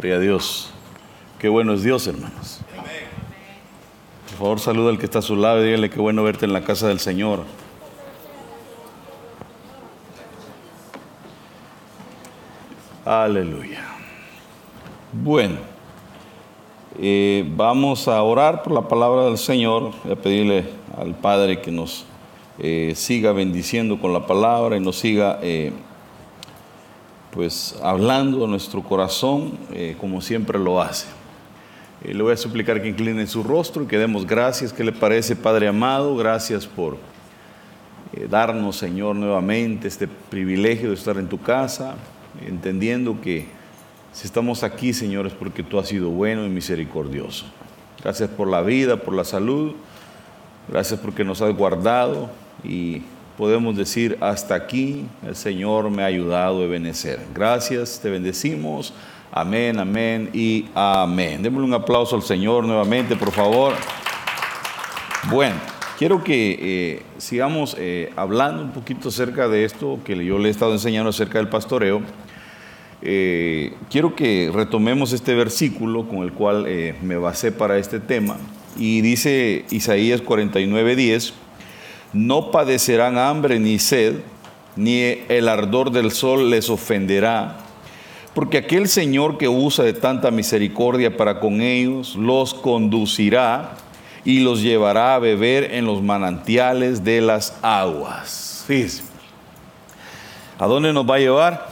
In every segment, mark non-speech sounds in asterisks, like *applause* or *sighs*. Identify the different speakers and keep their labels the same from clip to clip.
Speaker 1: Gloria a Dios. Qué bueno es Dios, hermanos. Por favor, saluda al que está a su lado y dígale qué bueno verte en la casa del Señor. Aleluya. Bueno, eh, vamos a orar por la palabra del Señor. Voy a pedirle al Padre que nos eh, siga bendiciendo con la palabra y nos siga eh, pues hablando a nuestro corazón como siempre lo hace. le voy a suplicar que incline su rostro y que demos gracias. ¿Qué le parece, Padre amado? Gracias por darnos, Señor, nuevamente este privilegio de estar en tu casa, entendiendo que si estamos aquí, Señor, es porque tú has sido bueno y misericordioso. Gracias por la vida, por la salud. Gracias porque nos has guardado y podemos decir, hasta aquí el Señor me ha ayudado a benecer. Gracias, te bendecimos. Amén, amén y amén. Démosle un aplauso al Señor nuevamente, por favor. Bueno, quiero que eh, sigamos eh, hablando un poquito acerca de esto que yo le he estado enseñando acerca del pastoreo. Eh, quiero que retomemos este versículo con el cual me basé para este tema. Y dice Isaías 49:10 no padecerán hambre ni sed, ni el ardor del sol les ofenderá, porque aquel Señor que usa de tanta misericordia para con ellos los conducirá y los llevará a beber en los manantiales de las aguas. Fíjense. ¿A dónde nos va a llevar?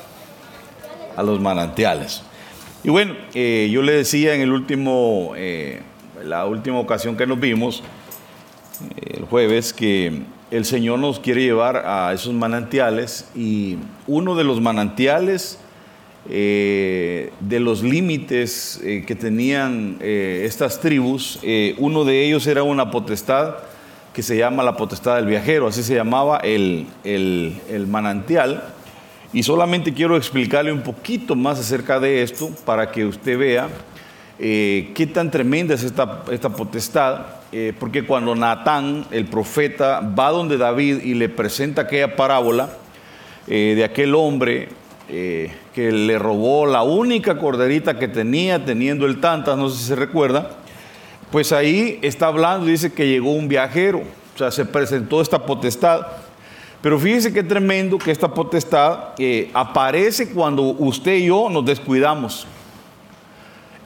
Speaker 1: A los manantiales. Y bueno, eh, yo le decía en el último, eh, la última ocasión que nos vimos, el jueves que el Señor nos quiere llevar a esos manantiales y uno de los manantiales eh, de los límites eh, que tenían eh, estas tribus, uno de ellos era una potestad que se llama la potestad del viajero, así se llamaba el, el manantial. Y solamente quiero explicarle un poquito más acerca de esto para que usted vea qué tan tremenda es esta, esta potestad eh, porque cuando Natán, el profeta, va donde David y le presenta aquella parábola eh, de aquel hombre eh, que le robó la única corderita que tenía, teniendo el tantas, no sé si se recuerda, pues ahí está hablando, dice que llegó un viajero, o sea, se presentó esta potestad. Pero fíjese qué tremendo que esta potestad aparece cuando usted y yo nos descuidamos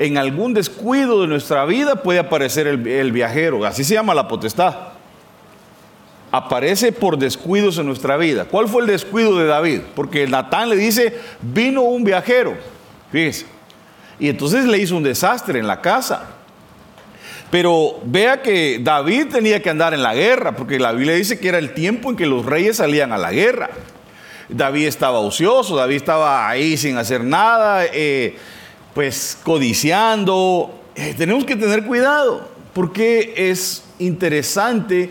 Speaker 1: en algún descuido de nuestra vida puede aparecer el, viajero, así se llama la potestad. Aparece por descuidos en nuestra vida. ¿Cuál fue el descuido de David? Porque Natán le dice, vino un viajero, fíjese. Y entonces le hizo un desastre en la casa. Pero vea que David tenía que andar en la guerra, porque la Biblia dice que era el tiempo en que los reyes salían a la guerra. David estaba ocioso, David estaba ahí sin hacer nada. Eh, pues codiciando. Eh, tenemos que tener cuidado porque es interesante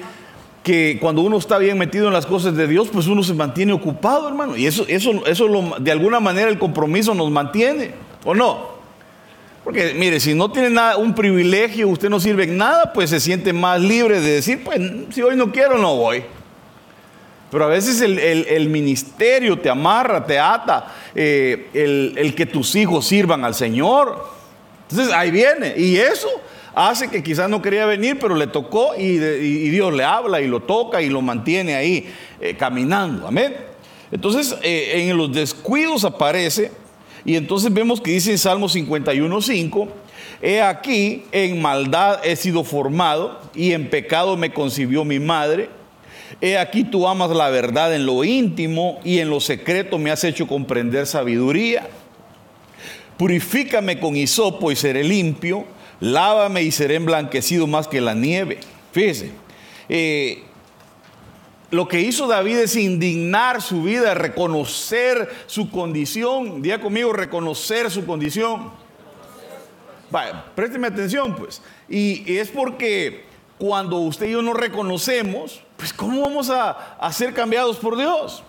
Speaker 1: que cuando uno está bien metido en las cosas de Dios, pues uno se mantiene ocupado, hermano. Y eso, eso, eso de alguna manera el compromiso nos mantiene, ¿o no? Porque mire, si no tiene nada, un privilegio, usted no sirve en nada, pues se siente más libre de decir, pues si hoy no quiero, no voy. Pero a veces el, ministerio te amarra, te ata, eh, el, que tus hijos sirvan al Señor. Entonces ahí viene. Y eso hace que quizás no quería venir, pero le tocó y, Dios le habla y lo toca y lo mantiene ahí eh, caminando. Amén. Entonces eh, en los descuidos aparece y entonces vemos que dice en Salmo 51.5, he aquí, en maldad he sido formado y en pecado me concibió mi madre. He aquí tú amas la verdad en lo íntimo y en lo secreto me has hecho comprender sabiduría. Purifícame con hisopo y seré limpio. Lávame y seré emblanquecido más que la nieve. Fíjese, eh, lo que hizo David es indignar su vida, reconocer su condición. Día conmigo, reconocer su condición. Présteme atención, pues. y es porque cuando usted y yo no reconocemos, pues ¿cómo vamos a, ser cambiados por Dios?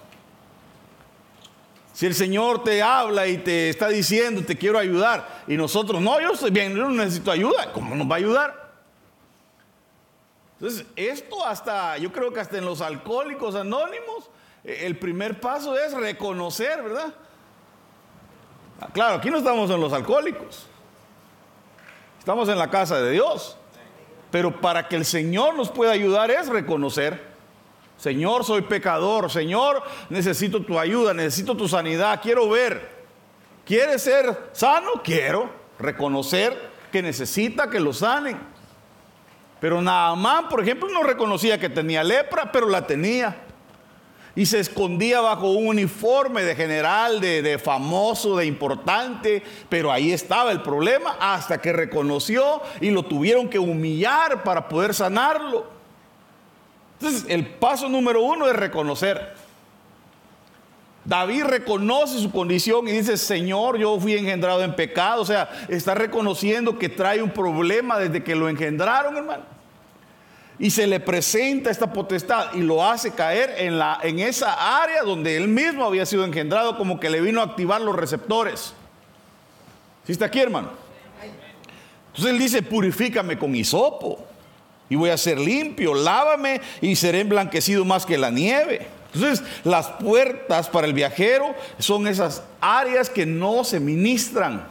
Speaker 1: Si el Señor te habla y te está diciendo, te quiero ayudar, y nosotros, no, yo estoy bien, yo no necesito ayuda, ¿cómo nos va a ayudar? Entonces, esto hasta, yo creo que hasta en los alcohólicos anónimos, eh, el primer paso es reconocer, ¿verdad? Claro, aquí no estamos en los alcohólicos. Estamos en la casa de Dios. Pero para que el Señor nos pueda ayudar es reconocer, Señor, soy pecador, Señor, necesito tu ayuda, necesito tu sanidad, quiero ver. ¿Quieres ser sano? Quiero reconocer que necesita que lo sanen. Pero Naamán, por ejemplo, no reconocía que tenía lepra, pero la tenía y se escondía bajo un uniforme de general, de, famoso, de importante, pero ahí estaba el problema hasta que reconoció y lo tuvieron que humillar para poder sanarlo. Entonces, el paso número uno es reconocer. David reconoce su condición y dice, Señor, yo fui engendrado en pecado. O sea, está reconociendo que trae un problema desde que lo engendraron, hermano y se le presenta esta potestad y lo hace caer en, la, en esa área donde él mismo había sido engendrado, como que le vino a activar los receptores. ¿Sí está aquí, hermano? Entonces él dice, purifícame con hisopo y voy a ser limpio, lávame y seré emblanquecido más que la nieve. Entonces, las puertas para el viajero son esas áreas que no se ministran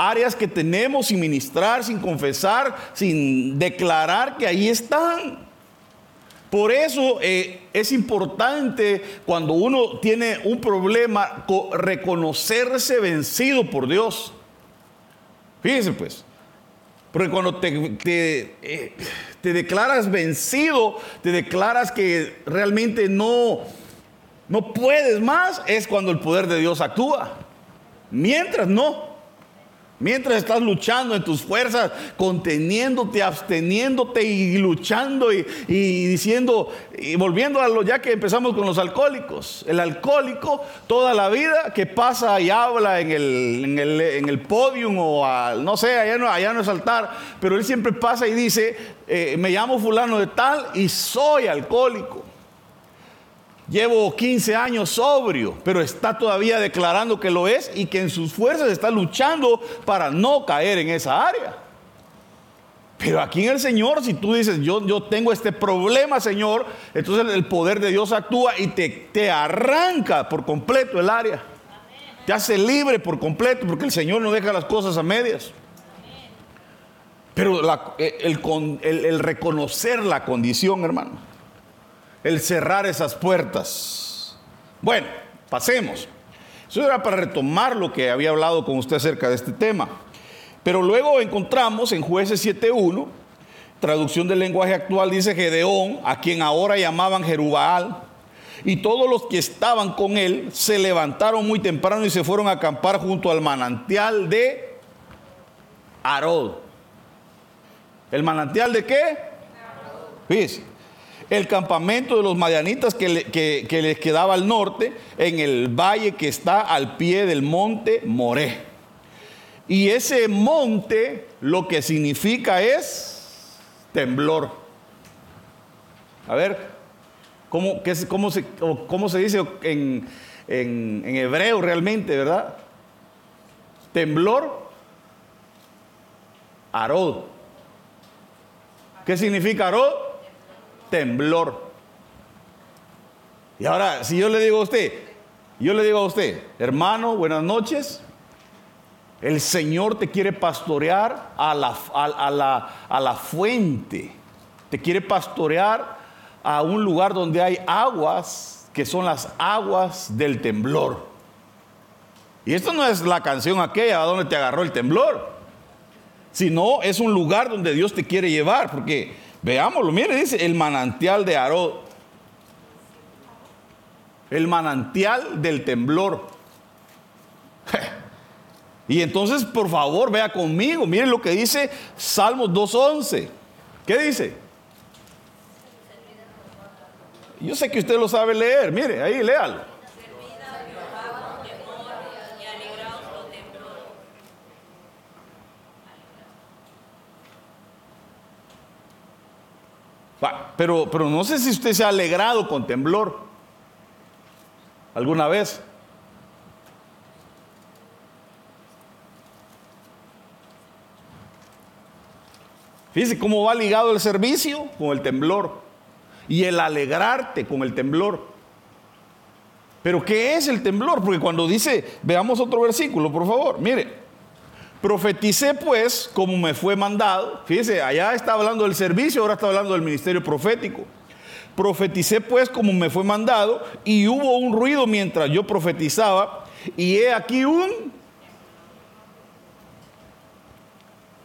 Speaker 1: áreas que tenemos sin ministrar, sin confesar, sin declarar que ahí están. Por eso eh, es importante cuando uno tiene un problema reconocerse vencido por Dios. Fíjense pues, porque cuando te, eh, te, declaras vencido, te declaras que realmente no, no puedes más, es cuando el poder de Dios actúa. Mientras no. Mientras estás luchando en tus fuerzas, conteniéndote, absteniéndote y luchando y, diciendo, y volviendo a lo ya que empezamos con los alcohólicos. El alcohólico, toda la vida que pasa y habla en el, en el, en el podium o no sé, allá no, allá no es altar, pero él siempre pasa y dice, eh, me llamo fulano de tal y soy alcohólico. Llevo 15 años sobrio, pero está todavía declarando que lo es y que en sus fuerzas está luchando para no caer en esa área. Pero aquí en el Señor, si tú dices, yo, yo tengo este problema, Señor, entonces el poder de Dios actúa y te, te arranca por completo el área. Te hace libre por completo, porque el Señor no deja las cosas a medias. Pero el, el reconocer la condición, hermano el cerrar esas puertas. Bueno, pasemos. Eso era para retomar lo que había hablado con usted acerca de este tema. Pero luego encontramos en jueces 7.1, traducción del lenguaje actual, dice Gedeón, a quien ahora llamaban Jerubaal, y todos los que estaban con él se levantaron muy temprano y se fueron a acampar junto al manantial de Arod. ¿El manantial de qué? Fíjese, el campamento de los madianitas que, les quedaba al norte, en el valle que está al pie del monte Moré. Y ese monte lo que significa es temblor. A ver, ¿cómo, cómo, se, cómo se, dice en, en, hebreo realmente, verdad? Temblor, arod. ¿Qué significa arod? Temblor. Y ahora, si yo le digo a usted, yo le digo a usted, hermano, buenas noches, el Señor te quiere pastorear a la, a, la, a la fuente, te quiere pastorear a un lugar donde hay aguas que son las aguas del temblor. Y esto no es la canción aquella donde te agarró el temblor, sino es un lugar donde Dios te quiere llevar, porque Veámoslo, mire, dice el manantial de Arod. El manantial del temblor. *laughs* Y entonces, por favor, vea conmigo, mire lo que dice Salmos 2.11. ¿Qué dice? Yo sé que usted lo sabe leer, mire, ahí léalo. Pero, pero no sé si usted se ha alegrado con temblor alguna vez. Fíjese cómo va ligado el servicio con el temblor y el alegrarte con el temblor. Pero ¿qué es el temblor? Porque cuando dice, veamos otro versículo, por favor, mire, profeticé pues como me fue mandado. Fíjese, allá está hablando del servicio, ahora está hablando del ministerio profético. Profeticé pues como me fue mandado y hubo un ruido mientras yo profetizaba y he aquí un...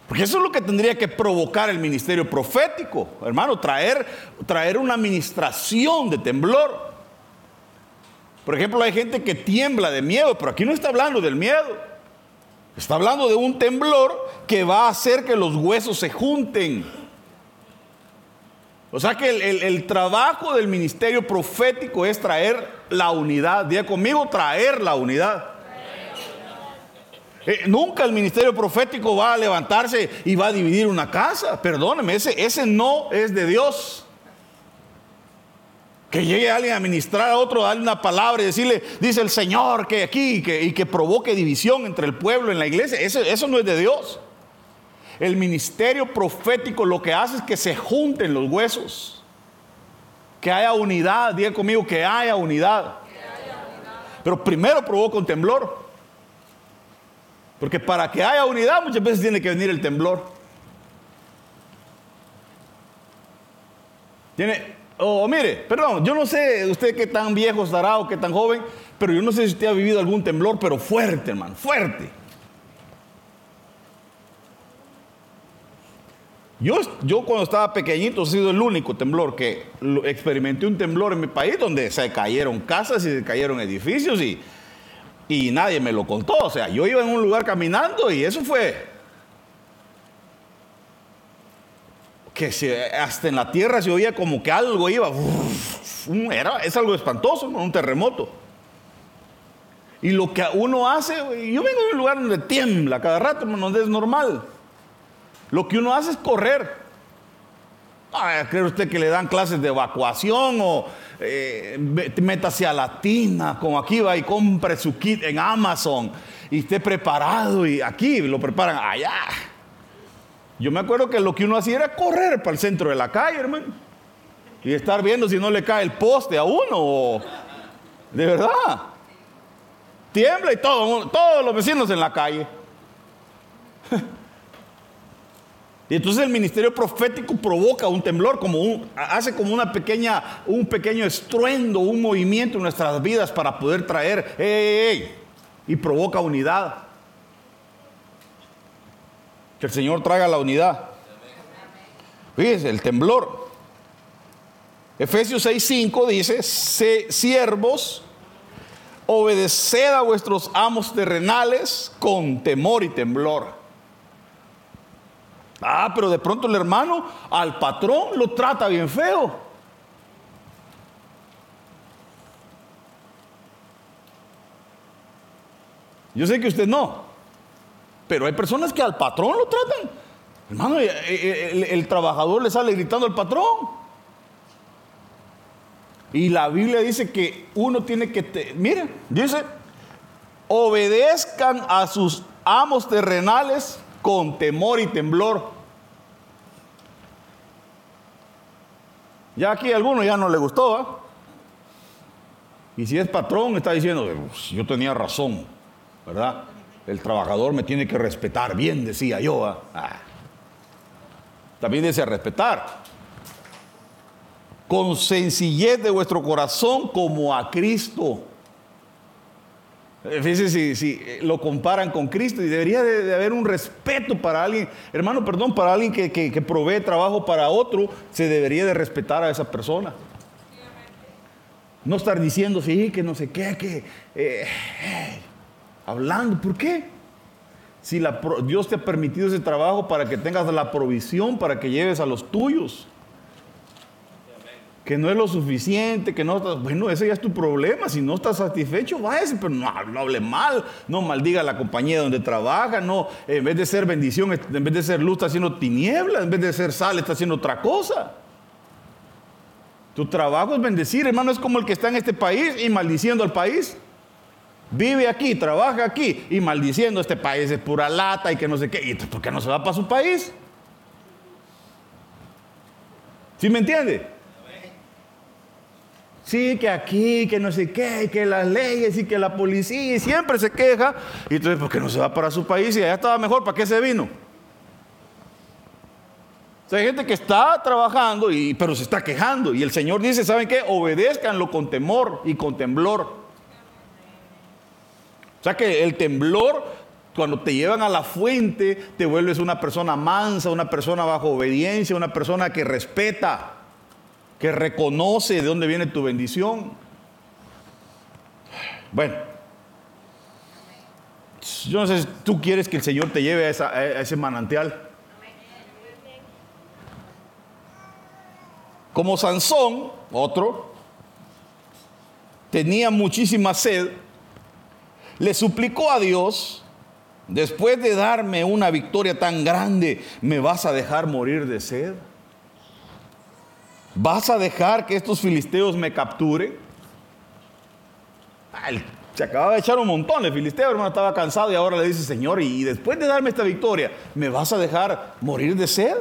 Speaker 1: Porque eso es lo que tendría que provocar el ministerio profético, hermano, traer, traer una administración de temblor. Por ejemplo, hay gente que tiembla de miedo, pero aquí no está hablando del miedo. Está hablando de un temblor que va a hacer que los huesos se junten. O sea que el, trabajo del ministerio profético es traer la unidad. Diga conmigo, traer la unidad. Eh, nunca el ministerio profético va a levantarse y va a dividir una casa. Perdóneme, ese, ese no es de Dios. Que llegue alguien a ministrar a otro, darle una palabra y decirle, dice el Señor que aquí y que provoque división entre el pueblo en la iglesia. Eso, eso no es de Dios. El ministerio profético lo que hace es que se junten los huesos. Que haya unidad. Diga conmigo que haya unidad. Pero primero provoca un temblor. Porque para que haya unidad muchas veces tiene que venir el temblor. Tiene, Oh, mire, perdón, yo no sé usted qué tan viejo estará o qué tan joven, pero yo no sé si usted ha vivido algún temblor, pero fuerte, hermano, fuerte. Yo, yo cuando estaba pequeñito he sido el único temblor que experimenté un temblor en mi país donde se cayeron casas y se cayeron edificios y, y nadie me lo contó. O sea, yo iba en un lugar caminando y eso fue que hasta en la tierra se oía como que algo iba. era, es algo espantoso, un terremoto. Y lo que uno hace, yo vengo de un lugar donde tiembla cada rato, donde es normal. Lo que uno hace es correr. ¿Cree usted que le dan clases de evacuación o eh, métase a la tina, como aquí va y compre su kit en Amazon y esté preparado y aquí lo preparan allá? Yo me acuerdo que lo que uno hacía era correr para el centro de la calle, hermano. Y estar viendo si no le cae el poste a uno. De verdad. Tiembla y todo, todos los vecinos en la calle. *laughs* Y entonces el ministerio profético provoca un temblor, como hace como una pequeña, un pequeño estruendo, un movimiento en nuestras vidas para poder traer, y provoca unidad. Que el Señor traiga la unidad. Fíjense, el temblor. Efesios 6:5 dice, siervos, obedeced a vuestros amos terrenales con temor y temblor. Ah, pero de pronto el hermano al patrón lo trata bien feo. Yo sé que usted no. Pero hay personas que al patrón lo tratan. Hermano, eh, eh, el, trabajador le sale gritando al patrón. Y la Biblia dice que uno tiene que, miren, dice, obedezcan a sus amos terrenales con temor y temblor. Ya aquí a alguno ya no le gustó, Y si es patrón, está diciendo, yo tenía razón, ¿verdad? El trabajador me tiene que respetar, bien decía yo. ¿ah? Ah. También dice respetar. Con sencillez de vuestro corazón como a Cristo. Eh, fíjense si, eh, lo comparan con Cristo y debería de, haber un respeto para alguien, hermano, perdón, para alguien que, provee trabajo para otro, se debería de respetar a esa persona. No estar diciendo, sí, que no sé qué, que... Eh, hablando. ¿Por qué? Si Dios te ha permitido ese trabajo para que tengas la provisión, para que lleves a los tuyos. Que no es lo suficiente, que no estás, bueno, ese ya es tu problema. Si no estás satisfecho, váyase, pero no, hable mal, no maldiga a la compañía donde trabaja, no, en vez de ser bendición, en vez de ser luz, está haciendo tinieblas, en vez de ser sal, está haciendo otra cosa. Tu trabajo es bendecir, hermano, es como el que está en este país y maldiciendo al país. Vive aquí, trabaja aquí y maldiciendo este país es pura lata y que no sé qué. ¿Y por qué no se va para su país? ¿Sí me entiende? Sí, que aquí, que no sé qué, que las leyes y que la policía, y siempre se queja. Y entonces, ¿por qué no se va para su país y allá estaba mejor? ¿Para qué se vino? hay gente que está trabajando, y, pero se está quejando. Y el Señor dice, ¿saben qué? Obedezcanlo con temor y con temblor. Sea que el temblor, cuando te llevan a la fuente, te vuelves una persona mansa, una persona bajo obediencia, una persona que respeta, que reconoce de dónde viene tu bendición. Bueno, yo no sé si tú quieres que el Señor te lleve a, a ese manantial. Como Sansón, otro, tenía muchísima sed, le suplicó a Dios, después de darme una victoria tan grande, ¿me vas a dejar morir de sed? ¿Vas a dejar que estos filisteos me capturen? Se acababa de echar un montón de filisteos, hermano, estaba cansado y ahora le dice, Señor, y después de darme esta victoria, ¿me vas a dejar morir de sed?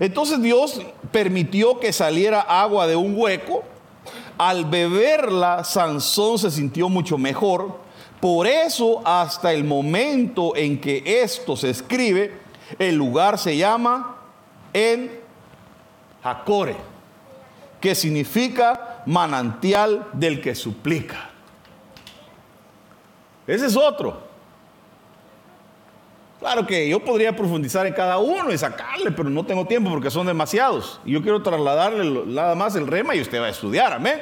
Speaker 1: Entonces Dios permitió que saliera agua de un hueco. Al beberla, Sansón se sintió mucho mejor. Por eso, hasta el momento en que esto se escribe, el lugar se llama En Jacore, que significa manantial del que suplica. Ese es otro. Claro que yo podría profundizar en cada uno y sacarle, pero no tengo tiempo porque son demasiados. Y yo quiero trasladarle nada más el rema y usted va a estudiar, amén.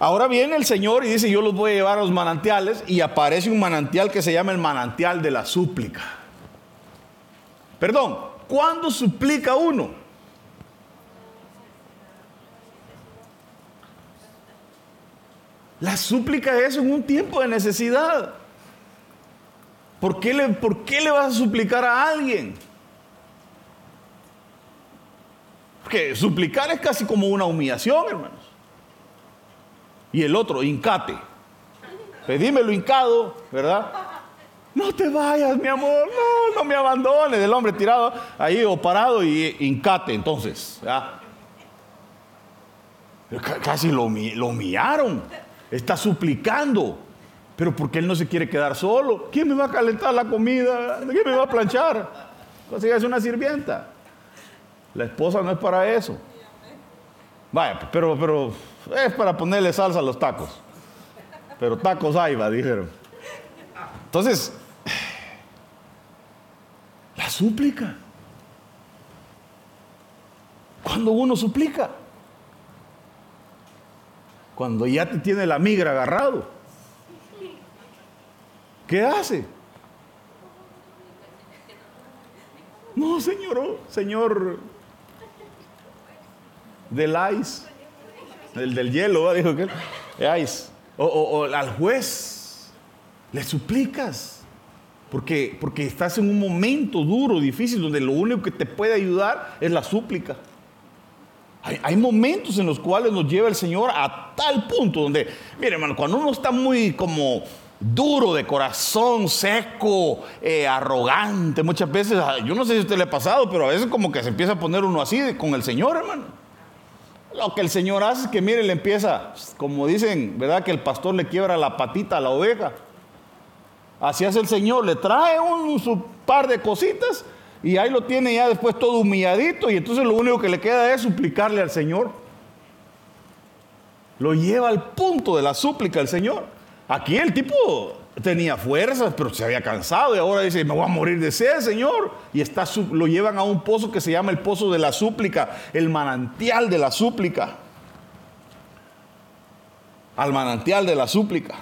Speaker 1: Ahora viene el Señor y dice, yo los voy a llevar a los manantiales y aparece un manantial que se llama el manantial de la súplica. Perdón, ¿cuándo suplica uno? La súplica es en un tiempo de necesidad. ¿Por qué, le, ¿Por qué le vas a suplicar a alguien? Porque suplicar es casi como una humillación, hermanos. Y el otro, hincate. Pedímelo hincado, ¿verdad? No te vayas, mi amor, no, no me abandones. El hombre tirado ahí o parado y hincate, entonces. Casi lo, lo. Está suplicando. Pero porque él no se quiere quedar solo. ¿Quién me va a calentar la comida? ¿Quién me va a planchar? Consígase una sirvienta. La esposa no es para eso. Vaya, pero, pero es para ponerle salsa a los tacos. Pero tacos hay, va, dijeron. Entonces, *sighs* la súplica. Cuando uno suplica. Cuando ya te tiene la migra agarrado. ¿Qué hace? No, señor, señor del ice, el del hielo, dijo que ice, o, al juez, le suplicas, porque, porque estás en un momento duro, difícil, donde lo único que te puede ayudar es la súplica. Hay, hay, momentos en los cuales nos lleva el Señor a tal punto donde, mire hermano, cuando uno está muy como duro de corazón, seco, eh, arrogante. Muchas veces, ah, yo no sé si a usted le ha pasado, pero a veces como que se empieza a poner uno así con el Señor, hermano. Lo que el Señor hace es que, mire, le empieza, como dicen, ¿verdad? Que el pastor le quiebra la patita a la oveja. Así hace el Señor, le trae un su par de cositas y ahí lo tiene ya después todo humilladito y entonces lo único que le queda es suplicarle al Señor. Lo lleva al punto de la súplica el Señor. Aquí el tipo tenía fuerzas, pero se había cansado y ahora dice, me voy a morir de sed, Señor. Y está, lo llevan a un pozo que se llama el pozo de la súplica, el manantial de la súplica. Al manantial de la súplica.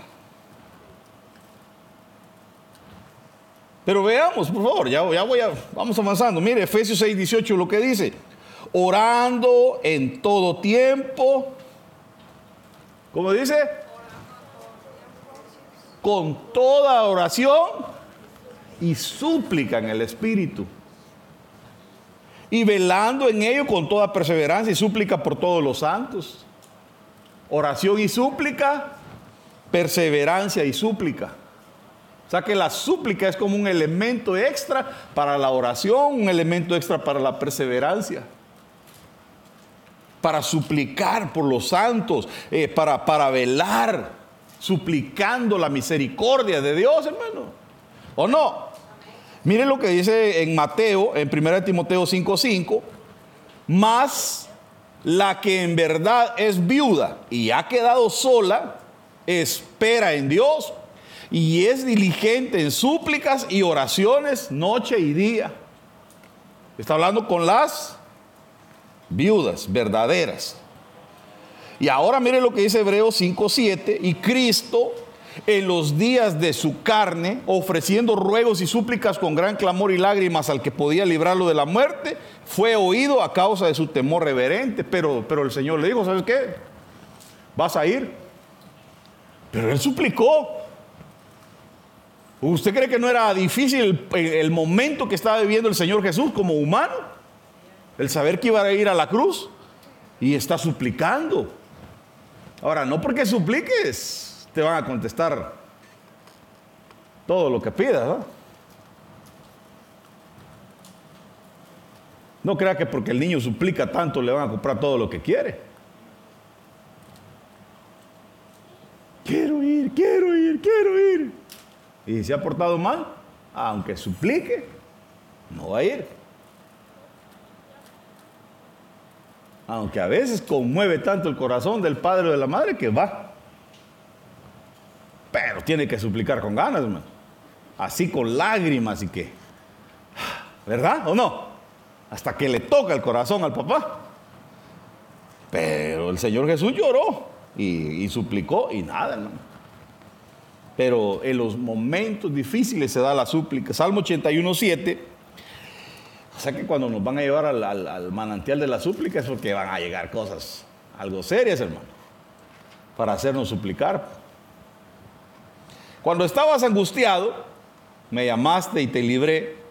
Speaker 1: Pero veamos, por favor, ya, ya voy vamos avanzando. Mire, Efesios 6, 18 lo que dice. Orando en todo tiempo. ¿Cómo dice? Con toda oración y súplica en el Espíritu. Y velando en ello con toda perseverancia y súplica por todos los santos. Oración y súplica, perseverancia y súplica. O sea que la súplica es como un elemento extra para la oración, un elemento extra para la perseverancia. para suplicar por los santos, eh, para, para velar, suplicando la misericordia de Dios, hermano. ¿O no? Miren lo que dice en Mateo, en 1 Timoteo 5:5, más la que en verdad es viuda y ha quedado sola, espera en Dios y es diligente en súplicas y oraciones noche y día. Está hablando con las viudas verdaderas. Y ahora mire lo que dice Hebreos 5:7 y Cristo en los días de su carne, ofreciendo ruegos y súplicas con gran clamor y lágrimas al que podía librarlo de la muerte, fue oído a causa de su temor reverente, pero, pero el Señor le dijo, ¿sabes qué? Vas a ir. Pero él suplicó. ¿Usted cree que no era difícil el, el momento que estaba viviendo el Señor Jesús como humano? El saber que iba a ir a la cruz y está suplicando. Ahora, no porque supliques, te van a contestar todo lo que pidas. ¿no? No crea que porque el niño suplica tanto le van a comprar todo lo que quiere. Quiero ir, quiero ir, quiero ir. Y si se ha portado mal, aunque suplique, no va a ir. Aunque a veces conmueve tanto el corazón del padre o de la madre que va. Pero tiene que suplicar con ganas, hermano. Así con lágrimas y que. ¿Verdad o no? hasta que le toca el corazón al papá. Pero el Señor Jesús lloró y, suplicó y nada, hermano. Pero en los momentos difíciles se da la súplica. Salmo 81, 7. O sea que cuando nos van a llevar al, al manantial de la súplica es porque van a llegar cosas algo serias, hermano, para hacernos suplicar. Cuando estabas angustiado, me llamaste y te libré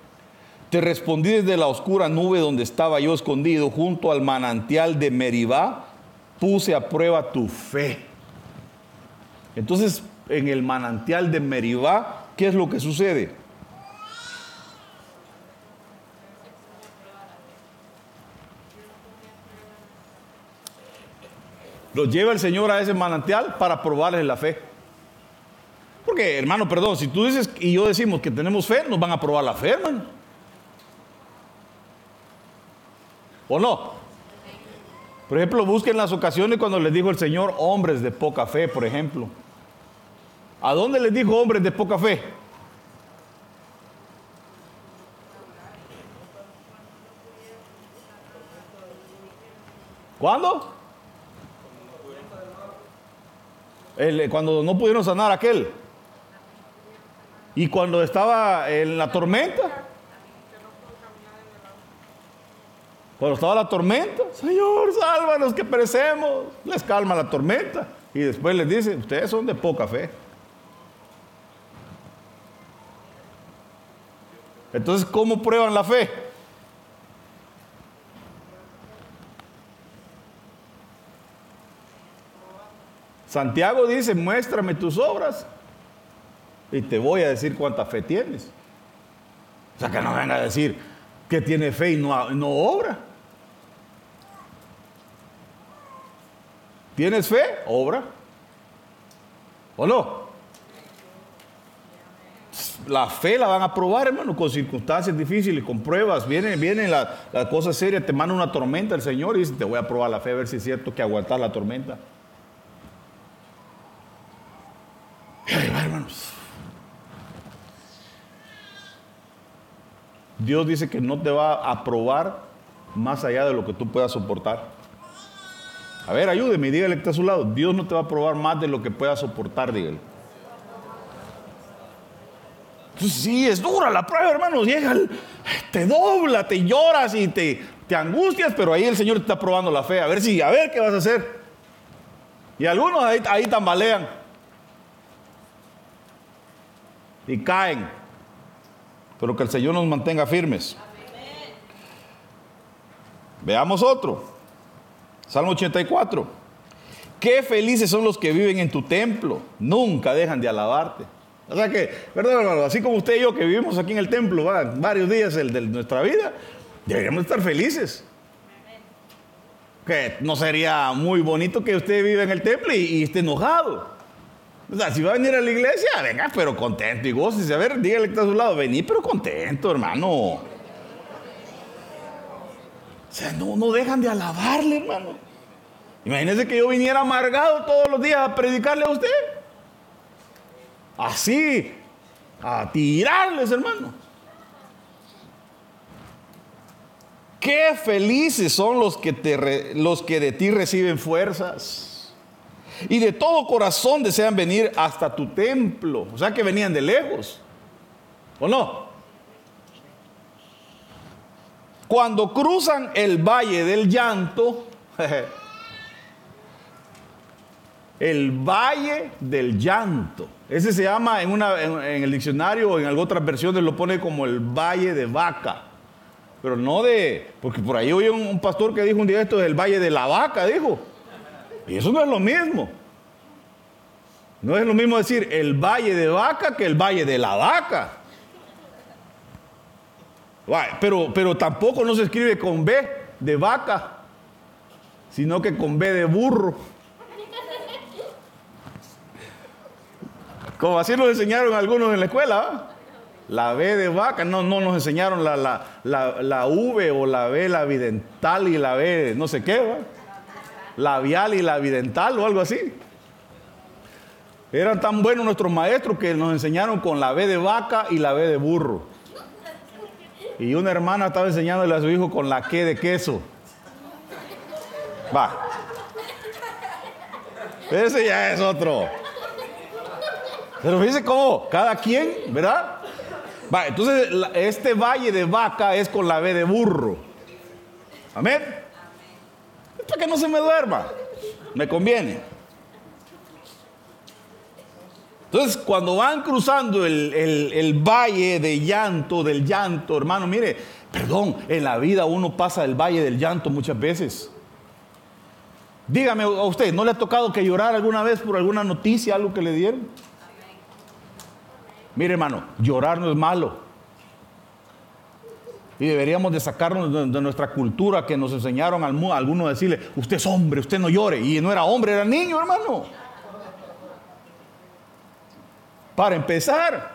Speaker 1: te respondí desde la oscura nube donde estaba yo escondido junto al manantial de Meribá, puse a prueba tu fe. Entonces, en el manantial de Meribá, ¿qué es lo que sucede? Los lleva el Señor a ese manantial para probarles la fe. Porque, hermano, perdón, si tú dices y yo decimos que tenemos fe, nos van a probar la fe, hermano. ¿O no? Por ejemplo, busquen las ocasiones cuando les dijo el Señor hombres de poca fe, por ejemplo. ¿A dónde les dijo hombres de poca fe? ¿Cuándo? Cuando no pudieron sanar aquel. Y cuando estaba en la tormenta. Cuando estaba la tormenta, Señor, sálvanos que perecemos. Les calma la tormenta. Y después les dice, ustedes son de poca fe. Entonces, ¿cómo prueban la fe? Santiago dice, muéstrame tus obras y te voy a decir cuánta fe tienes. O sea, que no venga a decir que tiene fe y no, obra. ¿Tienes fe? Obra. ¿O no? La fe la van a probar, hermano, con circunstancias difíciles, con pruebas. Vienen, vienen las la cosas serias, te manda una tormenta el Señor y dice, te voy a probar la fe, a ver si es cierto que aguantar la tormenta. Dios dice que no te va a probar más allá de lo que tú puedas soportar. A ver, ayúdeme, dígale que está a su lado. Dios no te va a probar más de lo que pueda soportar, dígale. Sí, es dura la prueba, hermano. Llega, te dobla, te lloras y te, te angustias, pero ahí el Señor te está probando la fe. A ver si, a ver qué vas a hacer. Y algunos ahí, ahí tambalean. Y caen. Pero que el Señor nos mantenga firmes. Veamos otro. Salmo 84. Qué felices son los que viven en tu templo, nunca dejan de alabarte. O sea que, ¿verdad, hermano? Así como usted y yo que vivimos aquí en el templo varios días de nuestra vida, deberíamos estar felices. Que no sería muy bonito que usted viva en el templo y, esté enojado. O sea, si va a venir a la iglesia, venga, pero contento y gócese. A ver, dígale que está a su lado, vení, pero contento, hermano. O sea, no, no dejan de alabarle, hermano. Imagínese que yo viniera amargado todos los días a predicarle a usted. Así, a tirarles, hermano. Qué felices son los que, te, los que de ti reciben fuerzas. Y de todo corazón desean venir hasta tu templo. O sea que venían de lejos. ¿O no? Cuando cruzan el valle del llanto, *laughs* el valle del llanto. Ese se llama en, una, en, el diccionario o en alguna otra versiones lo pone como el valle de vaca. Pero no de, porque por ahí oí un, pastor que dijo un día esto del valle de la vaca, dijo. Y eso no es lo mismo. No es lo mismo decir el valle de vaca que el valle de la vaca. Pero, pero tampoco no se escribe con B de vaca, sino que con B de burro. Como así nos enseñaron algunos en la escuela. La B de vaca, no, no nos enseñaron la, la, V o la B, la vidental y la B, no sé qué. Labial y la vidental o algo así. Eran tan buenos nuestros maestros que nos enseñaron con la B de vaca y la B de burro. Y una hermana estaba enseñándole a su hijo con la Q de queso. Va. Ese ya es otro. Pero fíjense cómo cada quien, ¿verdad? Va, entonces este valle de vaca es con la B de burro. Amén. Para que no se me duerma. Me conviene. Entonces, cuando van cruzando el, el, valle de llanto, del llanto, hermano, mire, perdón, en la vida uno pasa el valle del llanto muchas veces. Dígame a usted, ¿no le ha tocado que llorar alguna vez por alguna noticia, algo que le dieron? Mire hermano, llorar no es malo. Y deberíamos de sacarnos de, nuestra cultura que nos enseñaron a algunos a decirle, usted es hombre, usted no llore. Y no era hombre, era niño, hermano. Para empezar,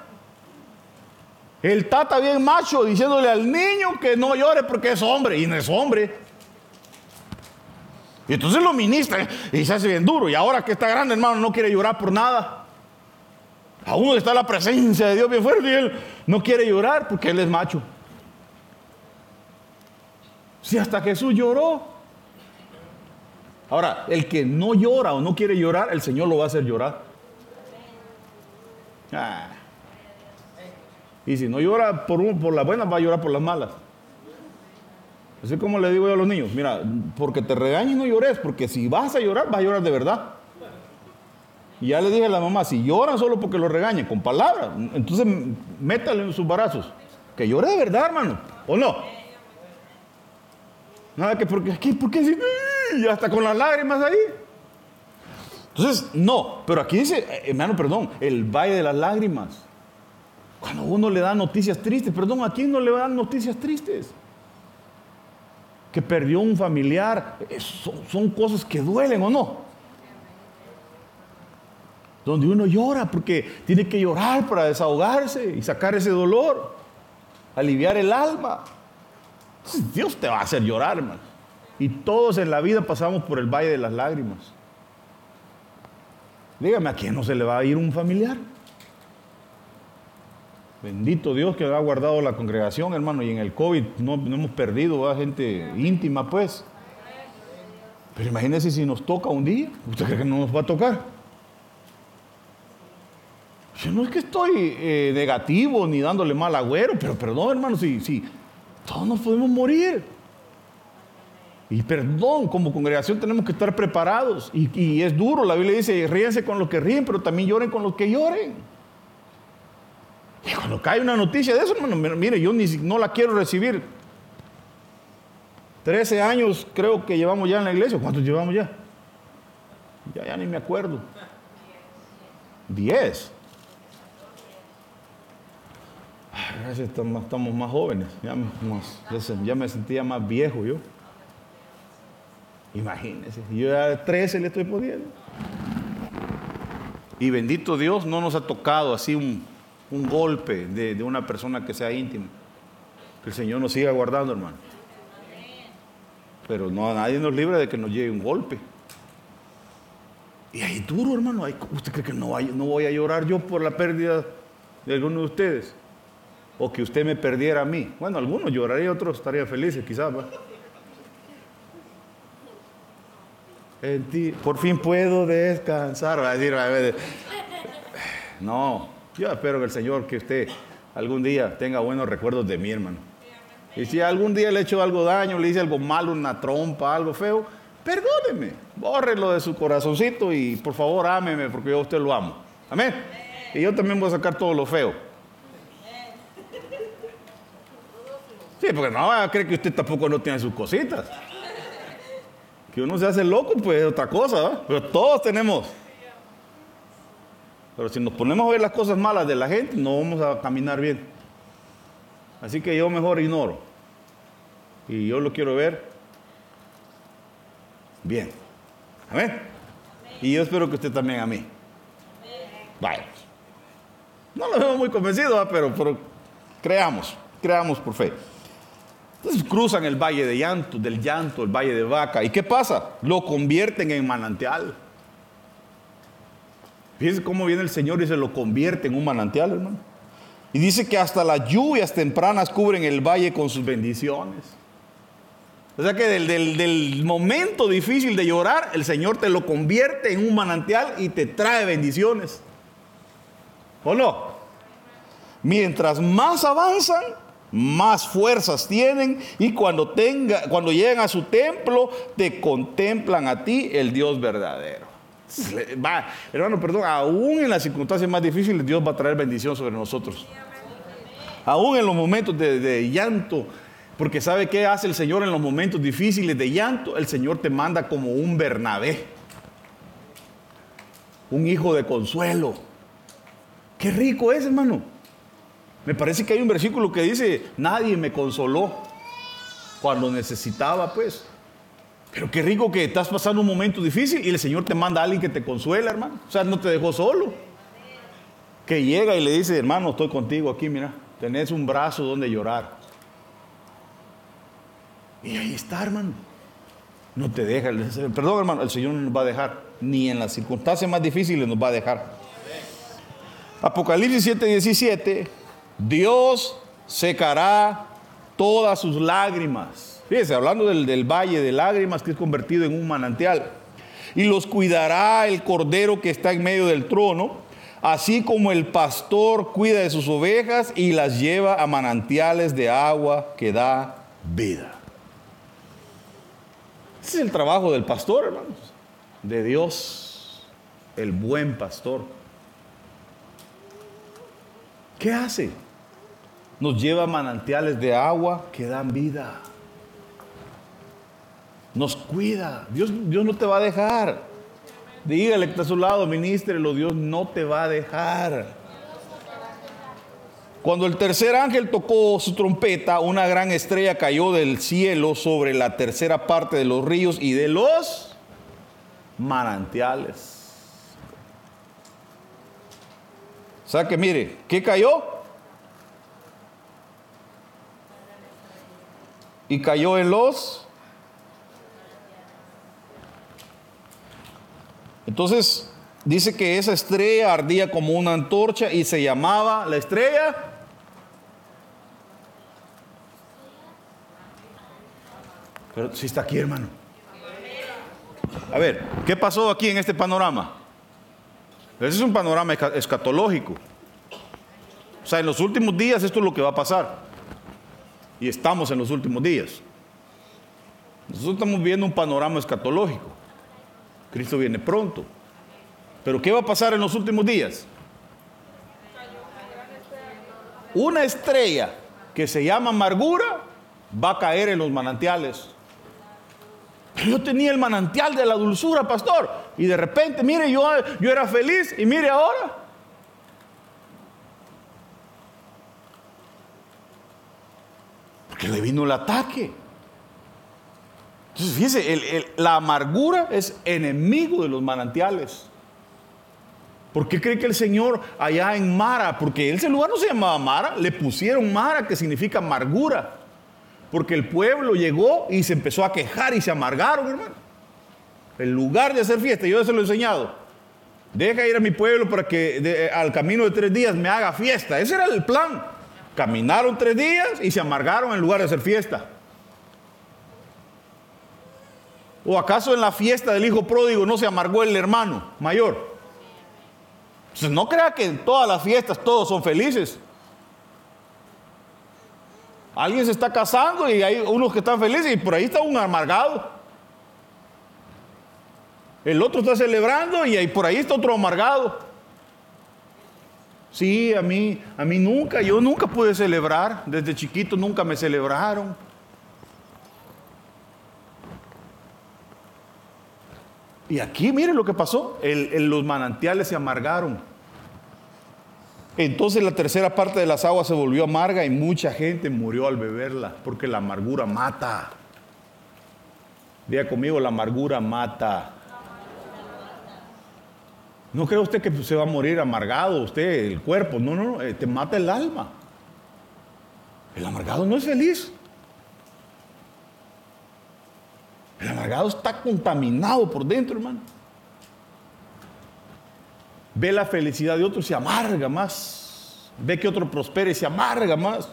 Speaker 1: el tata bien macho diciéndole al niño que no llore porque es hombre y no es hombre. Y entonces lo ministra y se hace bien duro. Y ahora que está grande, hermano, no quiere llorar por nada. Aún está la presencia de Dios bien fuerte y él no quiere llorar porque él es macho. Si hasta Jesús lloró. Ahora, el que no llora o no quiere llorar, el Señor lo va a hacer llorar. Ah. Y si no llora por, por las buenas, va a llorar por las malas. Así como le digo yo a los niños, mira, porque te regañes no llores, porque si vas a llorar, vas a llorar de verdad. Y ya le dije a la mamá, si lloran solo porque lo regañen, con palabras, entonces métale en sus brazos. Que llore de verdad, hermano. ¿O no? Nada que porque aquí, porque si, y hasta con las lágrimas ahí. Entonces, no, pero aquí dice, eh, hermano, perdón, el valle de las lágrimas. Cuando uno le da noticias tristes, perdón, ¿a quién no le dan noticias tristes? Que perdió un familiar, eh, son cosas que duelen o no donde uno llora porque tiene que llorar para desahogarse y sacar ese dolor, aliviar el alma. Dios te va a hacer llorar, hermano. Y todos en la vida pasamos por el valle de las lágrimas. Dígame, ¿a quién no se le va a ir un familiar? Bendito Dios que ha guardado la congregación, hermano, y en el COVID no, hemos perdido a gente íntima, pues. Pero imagínese si nos toca un día, ¿usted cree que no nos va a tocar? Yo no es que estoy eh, negativo ni dándole mal agüero, pero perdón, hermano, si, si todos nos podemos morir. Y perdón, como congregación tenemos que estar preparados. Y, es duro, la Biblia dice, ríense con los que ríen, pero también lloren con los que lloren. Y cuando cae una noticia de eso, hermano, mire, yo ni, no la quiero recibir. 13 años creo que llevamos ya en la iglesia. ¿Cuántos llevamos ya? Ya, ya ni me acuerdo. 10 estamos más jóvenes. Ya, me sentía más viejo yo. Imagínense, yo ya 13 le estoy poniendo. Y bendito Dios, no nos ha tocado así un, golpe de, una persona que sea íntima. Que el Señor nos siga guardando, hermano. Pero no, nadie nos libre de que nos llegue un golpe. Y ahí duro, hermano. ¿Usted cree que no voy a llorar yo por la pérdida de alguno de ustedes? O que usted me perdiera a mí. Bueno, algunos llorarían, otros estarían felices, quizás. En ti, por fin puedo descansar. No, yo espero que el Señor, que usted algún día tenga buenos recuerdos de mí, hermano. Y si algún día le he hecho algo daño, le hice algo malo, una trompa, algo feo, perdóneme, bórrelo de su corazoncito y por favor ámeme porque yo a usted lo amo. Amén. Y yo también voy a sacar todo lo feo. Sí, porque no va a creer que usted tampoco no tiene sus cositas. Que uno se hace loco, pues es otra cosa, ¿verdad? Pero todos tenemos. Pero si nos ponemos a ver las cosas malas de la gente, no vamos a caminar bien. Así que yo mejor ignoro. Y yo lo quiero ver bien. Amén. Y yo espero que usted también a mí. Vaya. No lo veo muy convencido, pero, pero creamos, creamos por fe. Entonces cruzan el valle de llanto, del llanto, el valle de vaca. ¿Y qué pasa? Lo convierten en manantial. Fíjense cómo viene el Señor y se lo convierte en un manantial, hermano. Y dice que hasta las lluvias tempranas cubren el valle con sus bendiciones. O sea que del, momento difícil de llorar, el Señor te lo convierte en un manantial y te trae bendiciones. ¿O no? Mientras más avanzan, más fuerzas tienen y cuando, tenga, cuando llegan a su templo, te contemplan a ti, el Dios verdadero. *laughs* Va, hermano, perdón, aún en las circunstancias más difíciles, Dios va a traer bendición sobre nosotros. Aún en los momentos de llanto, porque ¿sabe qué hace el Señor en los momentos difíciles de llanto? El Señor te manda como un Bernabé. Un hijo de consuelo. Qué rico es, hermano. Me parece que hay un versículo que dice, nadie me consoló cuando necesitaba, pues. Pero qué rico que estás pasando un momento difícil y el Señor te manda a alguien que te consuela, hermano. O sea, no te dejó solo. Que llega y le dice, hermano, estoy contigo aquí, mira, tenés un brazo donde llorar. Y ahí está, hermano. No te deja. Perdón, hermano, el Señor no nos va a dejar. Ni en las circunstancias más difíciles nos va a dejar. Apocalipsis 7, 17. Dios secará todas sus lágrimas. Fíjese, hablando del, del valle de lágrimas que es convertido en un manantial. Y los cuidará el cordero que está en medio del trono, así como el pastor cuida de sus ovejas y las lleva a manantiales de agua que da vida. Ese es el trabajo del pastor, hermanos, de Dios, el buen pastor. ¿Qué hace? Nos lleva manantiales de agua que dan vida. Nos cuida. Dios, Dios no te va a dejar. Dígale que está a su lado, ministrelo. Dios no te va a dejar. Cuando el tercer ángel tocó su trompeta, una gran estrella cayó del cielo sobre la tercera parte de los ríos y de los manantiales. O sea que mire, ¿qué cayó? Y cayó en los... Entonces, dice que esa estrella ardía como una antorcha y se llamaba la estrella Pero si está aquí, hermano. A ver, ¿qué pasó aquí en este panorama? Ese es un panorama escatológico. O sea, en los últimos días esto es lo que va a pasar. Y estamos en los últimos días. Nosotros estamos viendo un panorama escatológico. Cristo viene pronto. Pero ¿qué va a pasar en los últimos días? Una estrella que se llama amargura va a caer en los manantiales yo tenía el manantial de la dulzura, pastor. Y de repente, mire, yo, yo era feliz y mire ahora. Porque le vino el ataque. Entonces, fíjese, la amargura es enemigo de los manantiales. ¿Por qué cree que el Señor allá en Mara? Porque ese lugar no se llamaba Mara, le pusieron Mara, que significa amargura. Porque el pueblo llegó y se empezó a quejar y se amargaron, hermano. En lugar de hacer fiesta, yo se lo he enseñado. Deja ir a mi pueblo para que al camino de tres días me haga fiesta. Ese era el plan. Caminaron tres días y se amargaron en lugar de hacer fiesta. ¿O acaso en la fiesta del hijo pródigo no se amargó el hermano mayor? Entonces no crea que en todas las fiestas todos son felices. Alguien se está casando y hay unos que están felices y por ahí está un amargado. El otro está celebrando y por ahí está otro amargado. Sí, a mí, a mí nunca, yo nunca pude celebrar. Desde chiquito nunca me celebraron. Y aquí miren lo que pasó. los manantiales se amargaron. Entonces la tercera parte de las aguas se volvió amarga y mucha gente murió al beberla, porque la amargura mata. Diga conmigo, la amargura mata. No cree usted que se va a morir amargado, usted, el cuerpo. No, no, no, eh, te mata el alma. El amargado no es feliz. El amargado está contaminado por dentro, hermano. Ve la felicidad de otro y se amarga más. Ve que otro prospera y se amarga más.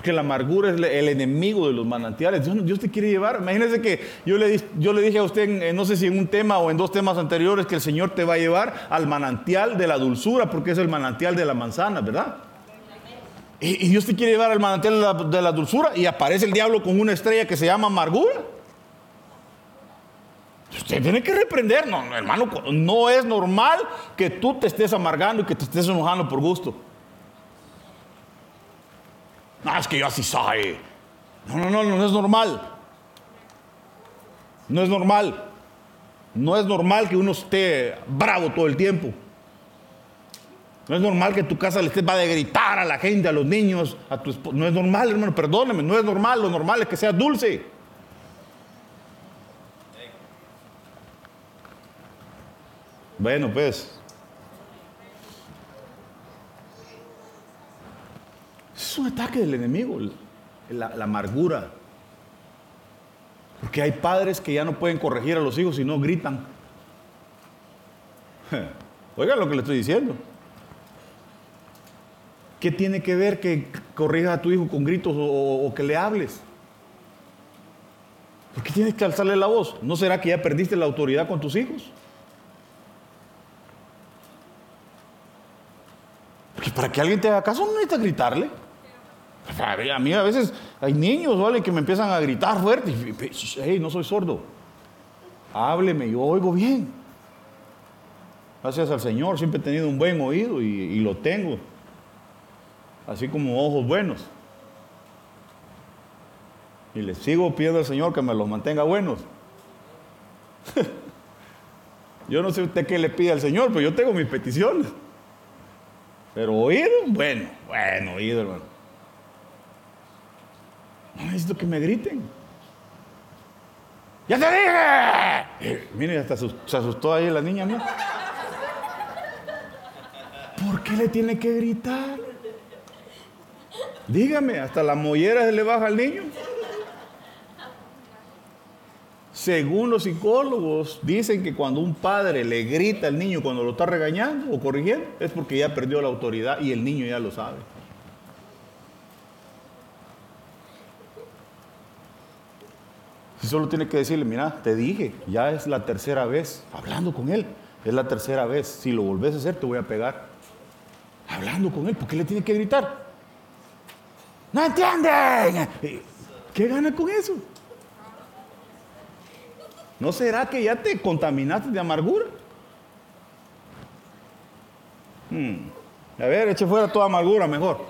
Speaker 1: Porque la amargura es el enemigo de los manantiales. Dios, te quiere llevar. Imagínese que yo le, dije a usted, no sé si en un tema o en dos temas anteriores, que el Señor te va a llevar al manantial de la dulzura, porque es el manantial de la manzana, ¿verdad? Y, Dios te quiere llevar al manantial de la, dulzura y aparece el diablo con una estrella que se llama amargura. Usted tiene que reprender, no, hermano, no es normal que tú te estés amargando y que te estés enojando por gusto. No, es que yo así soy. No, no, no, no es normal. No es normal. No es normal que uno esté bravo todo el tiempo. No es normal que tu casa le esté va de gritar a la gente, a los niños, a tu esposo. No es normal, hermano, perdóneme, no es normal. Lo normal es que sea dulce. Bueno, pues. Es un ataque del enemigo, la, amargura. Porque hay padres que ya no pueden corregir a los hijos y no gritan. *laughs* Oigan lo que le estoy diciendo. ¿Qué tiene que ver que corrijas a tu hijo con gritos o, o que le hables? ¿Por qué tienes que alzarle la voz? ¿No será que ya perdiste la autoridad con tus hijos? Porque para que alguien te haga caso no necesita gritarle. A mí a veces hay niños ¿vale? que me empiezan a gritar fuerte. Hey, no soy sordo. Hábleme, yo oigo bien. Gracias al Señor, siempre he tenido un buen oído y, y lo tengo. Así como ojos buenos. Y le sigo pidiendo al Señor que me los mantenga buenos. *laughs* yo no sé usted qué le pide al Señor, pero yo tengo mis peticiones. Pero oído, bueno, bueno, oído, hermano. No necesito que me griten. ¡Ya te dije! Eh, mire, hasta se asustó ahí la niña. ¿Por qué le tiene que gritar? Dígame, hasta la mollera se le baja al niño. Según los psicólogos, dicen que cuando un padre le grita al niño cuando lo está regañando o corrigiendo, es porque ya perdió la autoridad y el niño ya lo sabe. Si solo tiene que decirle, mira, te dije, ya es la tercera vez, hablando con él, es la tercera vez, si lo volvés a hacer te voy a pegar. Hablando con él, ¿por qué le tiene que gritar? No entienden. ¿Qué gana con eso? ¿No será que ya te contaminaste de amargura? Hmm. A ver, eche fuera toda amargura mejor.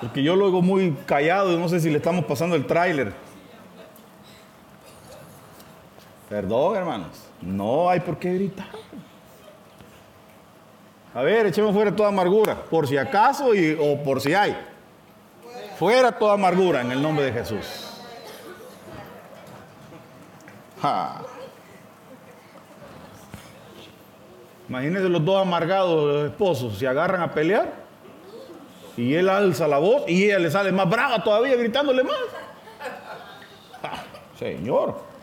Speaker 1: Porque yo lo oigo muy callado y no sé si le estamos pasando el tráiler. Perdón, hermanos. No hay por qué gritar. A ver, echemos fuera toda amargura, por si acaso y, o por si hay. Fuera toda amargura en el nombre de Jesús. Imagínense los dos amargados esposos, se agarran a pelear y él alza la voz y ella le sale más brava todavía gritándole más. señor.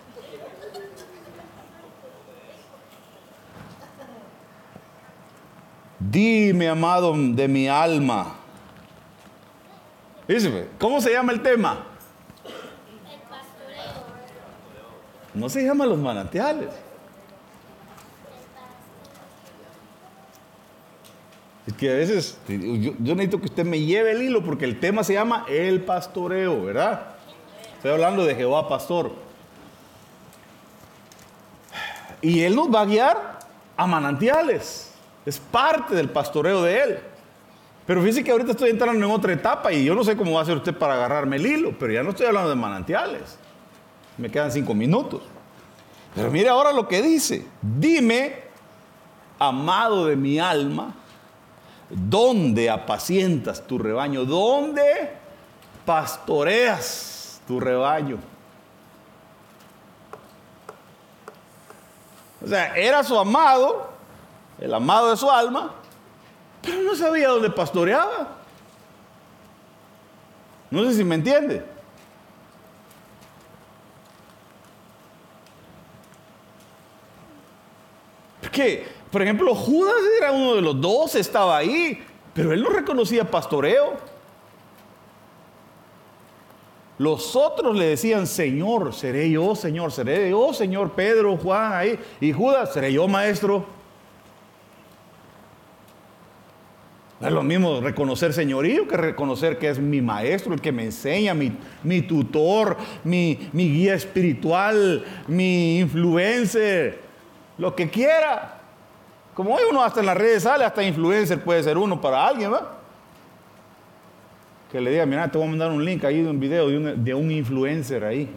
Speaker 1: Dime, amado de mi alma. ¿Cómo se llama el tema? No se llama los manantiales. Es que a veces yo, necesito que usted me lleve el hilo porque el tema se llama el pastoreo, ¿verdad? Estoy hablando de Jehová pastor. Y Él nos va a guiar a manantiales. Es parte del pastoreo de Él. Pero fíjese que ahorita estoy entrando en otra etapa y yo no sé cómo va a hacer usted para agarrarme el hilo, pero ya no estoy hablando de manantiales. Me quedan cinco minutos. Pero mire ahora lo que dice. Dime, amado de mi alma, ¿dónde apacientas tu rebaño? ¿Dónde pastoreas tu rebaño? O sea, era su amado, el amado de su alma, pero no sabía dónde pastoreaba. No sé si me entiende. Que, por ejemplo, Judas era uno de los dos, estaba ahí, pero él no reconocía pastoreo. Los otros le decían, Señor, seré yo, Señor, seré yo, Señor, Pedro, Juan, ahí. Y Judas, seré yo, maestro. No es lo mismo reconocer señorío que reconocer que es mi maestro, el que me enseña, mi, tutor, mi, mi, guía espiritual, mi influencer, lo que quiera. Como hoy uno hasta en las redes sale, hasta influencer puede ser uno para alguien, ¿va? Que le diga, mira, te voy a mandar un link ahí de un video de un, de un influencer ahí.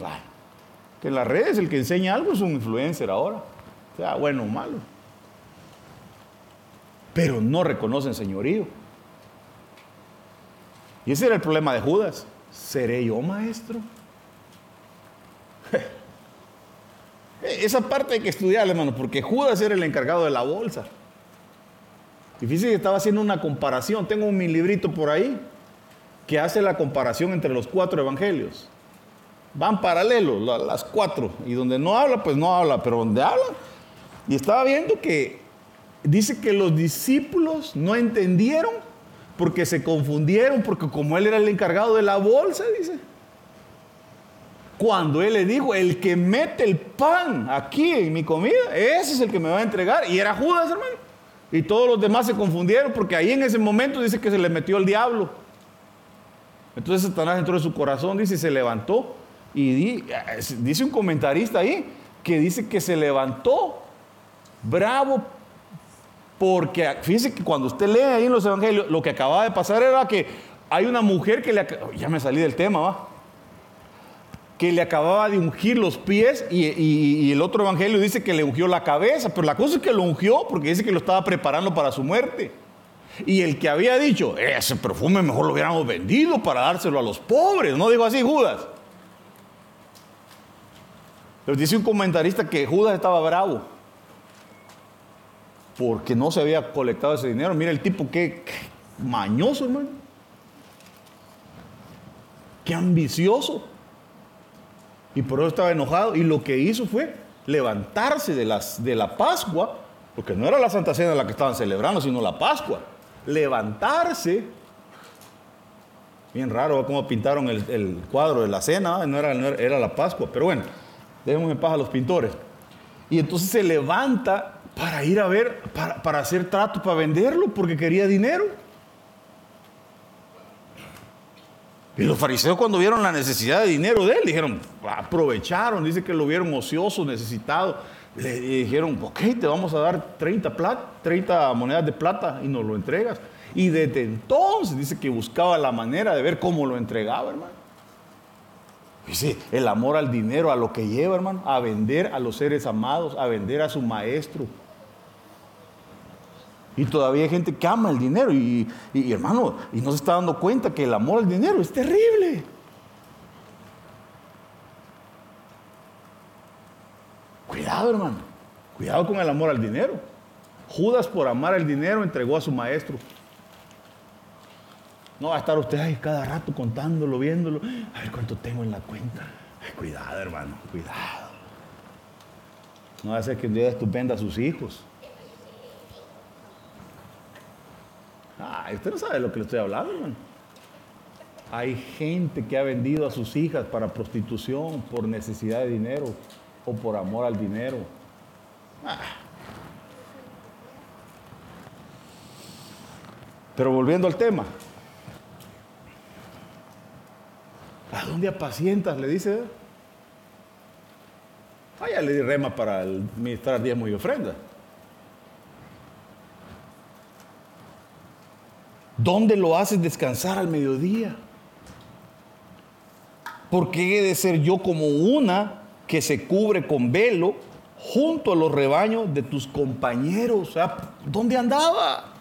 Speaker 1: Que en las redes el que enseña algo es un influencer ahora. Sea bueno o malo pero no reconocen señorío. Y ese era el problema de Judas. ¿Seré yo maestro? *laughs* Esa parte hay que estudiar, hermano, porque Judas era el encargado de la bolsa. Difícil que estaba haciendo una comparación. Tengo un mi librito por ahí que hace la comparación entre los cuatro evangelios. Van paralelos las cuatro. Y donde no habla, pues no habla, pero donde habla. Y estaba viendo que dice que los discípulos no entendieron porque se confundieron, porque como él era el encargado de la bolsa, dice. Cuando él le dijo, el que mete el pan aquí en mi comida, ese es el que me va a entregar. Y era Judas, hermano. Y todos los demás se confundieron porque ahí en ese momento dice que se le metió el diablo. Entonces Satanás entró en su corazón, dice, y se levantó. Y dice un comentarista ahí que dice que se levantó bravo porque fíjese que cuando usted lee ahí en los evangelios, lo que acababa de pasar era que hay una mujer que le... Ya me salí del tema, va. Que le acababa de ungir los pies y, el otro evangelio dice que le ungió la cabeza. Pero la cosa es que lo ungió porque dice que lo estaba preparando para su muerte. Y el que había dicho, ese perfume mejor lo hubiéramos vendido para dárselo a los pobres. No digo así Judas. Pero dice un comentarista que Judas estaba bravo porque no se había colectado ese dinero. Mira el tipo, qué, mañoso, hermano. Qué ambicioso. Y por eso estaba enojado. Y lo que hizo fue levantarse de, las, de la Pascua, porque no era la Santa Cena la que estaban celebrando, sino la Pascua. Levantarse. Bien raro cómo pintaron el, cuadro de la cena, no era, era, la Pascua, pero bueno, dejemos en paz a los pintores. Y entonces se levanta para ir a ver, para, hacer trato, para venderlo, porque quería dinero. Y los fariseos cuando vieron la necesidad de dinero de él, dijeron, aprovecharon, dice que lo vieron ocioso, necesitado. Le dijeron, ok, te vamos a dar 30, plata, 30 monedas de plata y nos lo entregas. Y desde entonces dice que buscaba la manera de ver cómo lo entregaba, hermano. Dice, el amor al dinero, a lo que lleva, hermano, a vender a los seres amados, a vender a su maestro, y todavía hay gente que ama el dinero y, hermano, y no se está dando cuenta que el amor al dinero es terrible. Cuidado, hermano. Cuidado con el amor al dinero. Judas por amar el dinero entregó a su maestro. No va a estar usted ahí cada rato contándolo, viéndolo. A ver cuánto tengo en la cuenta. cuidado, hermano, cuidado. No hace que día estupenda a sus hijos. Ay, usted no sabe de lo que le estoy hablando, hermano. Hay gente que ha vendido a sus hijas para prostitución por necesidad de dinero o por amor al dinero. Ah. Pero volviendo al tema. ¿A dónde apacientas? Le dice. Vaya, le di rema para administrar diezmo y ofrenda. ¿Dónde lo haces descansar al mediodía? ¿Por qué he de ser yo como una que se cubre con velo junto a los rebaños de tus compañeros? O sea, ¿dónde andaba?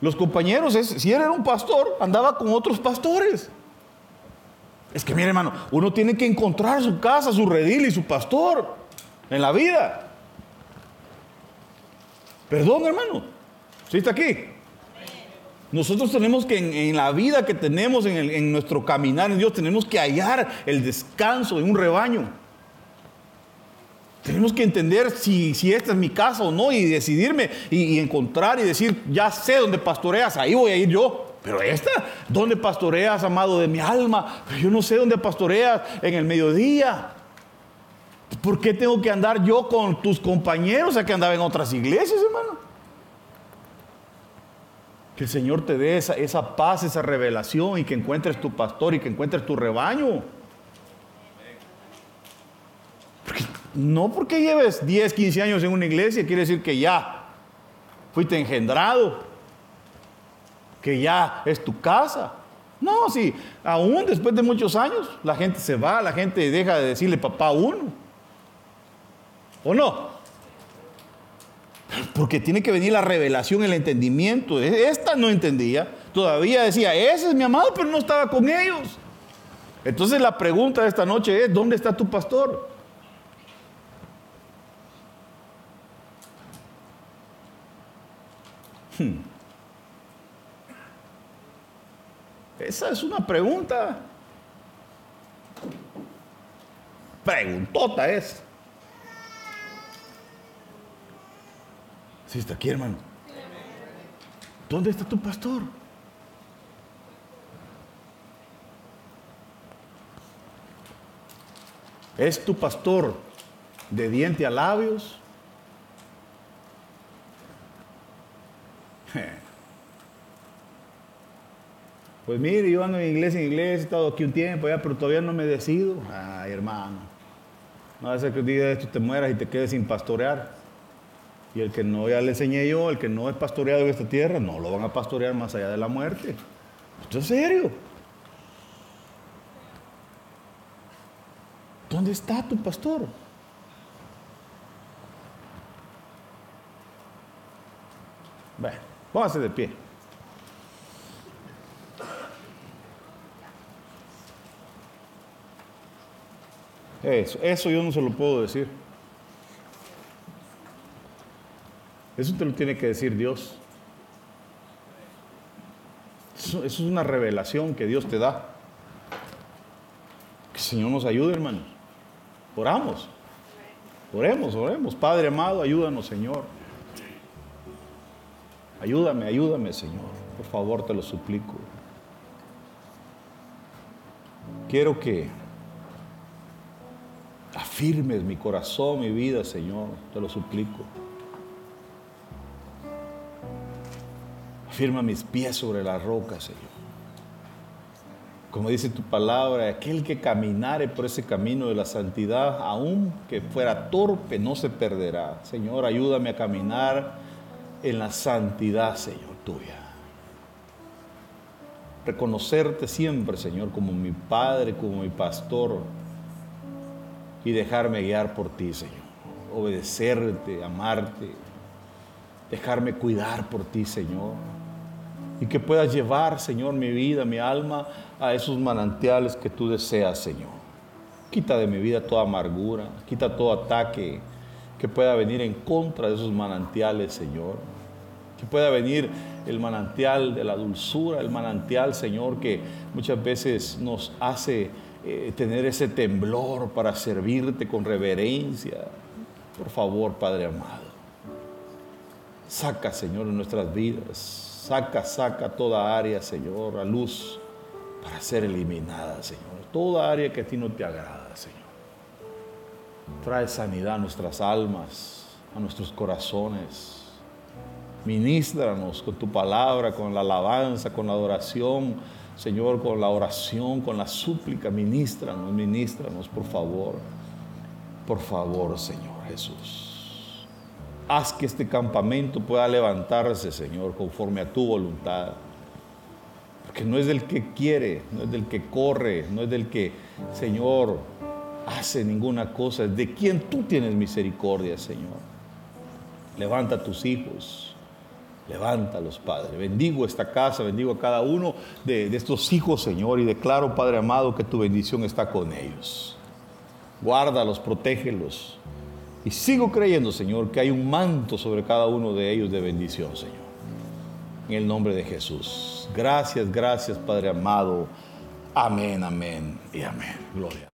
Speaker 1: Los compañeros, si él era un pastor, andaba con otros pastores. Es que mire, hermano, uno tiene que encontrar su casa, su redil y su pastor en la vida. Perdón, hermano. ¿Sí está aquí? Nosotros tenemos que en, la vida que tenemos, en, nuestro caminar en Dios, tenemos que hallar el descanso en un rebaño. Tenemos que entender si, si esta es mi casa o no y decidirme y, encontrar y decir, ya sé dónde pastoreas, ahí voy a ir yo. Pero esta, ¿dónde pastoreas, amado de mi alma? Yo no sé dónde pastoreas en el mediodía. ¿Por qué tengo que andar yo con tus compañeros a que andaba en otras iglesias, hermano? Que el Señor te dé esa, esa paz, esa revelación y que encuentres tu pastor y que encuentres tu rebaño. no porque lleves 10, 15 años en una iglesia quiere decir que ya fuiste engendrado, que ya es tu casa. No, si aún después de muchos años la gente se va, la gente deja de decirle papá a uno. ¿O no? Porque tiene que venir la revelación, el entendimiento. E-, esta no entendía. Todavía decía, ese es mi amado, pero no estaba con ellos. Entonces la pregunta de esta noche es, ¿dónde está tu pastor? Hmm. Esa es una pregunta. Preguntota es. Sí, está aquí, hermano. ¿Dónde está tu pastor? ¿Es tu pastor de diente a labios? Pues mire, yo ando en iglesia en iglesia, he estado aquí un tiempo ya, pero todavía no me decido. Ay, hermano. No va a ser que un día de esto te mueras y te quedes sin pastorear. Y el que no, ya le enseñé yo, el que no es pastoreado en esta tierra, no lo van a pastorear más allá de la muerte. Esto es serio. ¿Dónde está tu pastor? Bueno, póngase de pie. Eso, eso yo no se lo puedo decir. Eso te lo tiene que decir Dios. Eso, es una revelación que Dios te da. Que el Señor nos ayude, hermanos. Oramos. Oremos, oremos. Padre amado, ayúdanos, Señor. Ayúdame, ayúdame, Señor. Por favor, te lo suplico. Quiero que afirmes mi corazón, mi vida, Señor. Te lo suplico. Firma mis pies sobre la roca, Señor. Como dice tu palabra, aquel que caminare por ese camino de la santidad, aun que fuera torpe, no se perderá. Señor, ayúdame a caminar en la santidad, Señor, tuya. Reconocerte siempre, Señor, como mi Padre, como mi pastor, y dejarme guiar por ti, Señor. Obedecerte, amarte, dejarme cuidar por ti, Señor y que puedas llevar, Señor, mi vida, mi alma a esos manantiales que tú deseas, Señor. Quita de mi vida toda amargura, quita todo ataque que pueda venir en contra de esos manantiales, Señor. Que pueda venir el manantial de la dulzura, el manantial, Señor, que muchas veces nos hace eh, tener ese temblor para servirte con reverencia. Por favor, Padre amado, saca, Señor, en nuestras vidas, saca, saca toda área, Señor, a luz para ser eliminada, Señor. Toda área que a ti no te agrada. Trae sanidad a nuestras almas, a nuestros corazones. Ministranos con tu palabra, con la alabanza, con la adoración, Señor, con la oración, con la súplica. Ministranos, ministranos, por favor. Por favor, Señor Jesús. Haz que este campamento pueda levantarse, Señor, conforme a tu voluntad. Porque no es del que quiere, no es del que corre, no es del que, Señor, hace ninguna cosa, de quien tú tienes misericordia, Señor. Levanta a tus hijos, levántalos, Padre. Bendigo esta casa, bendigo a cada uno de, de estos hijos, Señor, y declaro, Padre amado, que tu bendición está con ellos. Guárdalos, protégelos. Y sigo creyendo, Señor, que hay un manto sobre cada uno de ellos de bendición, Señor. En el nombre de Jesús. Gracias, gracias, Padre amado. Amén, amén y amén. Gloria.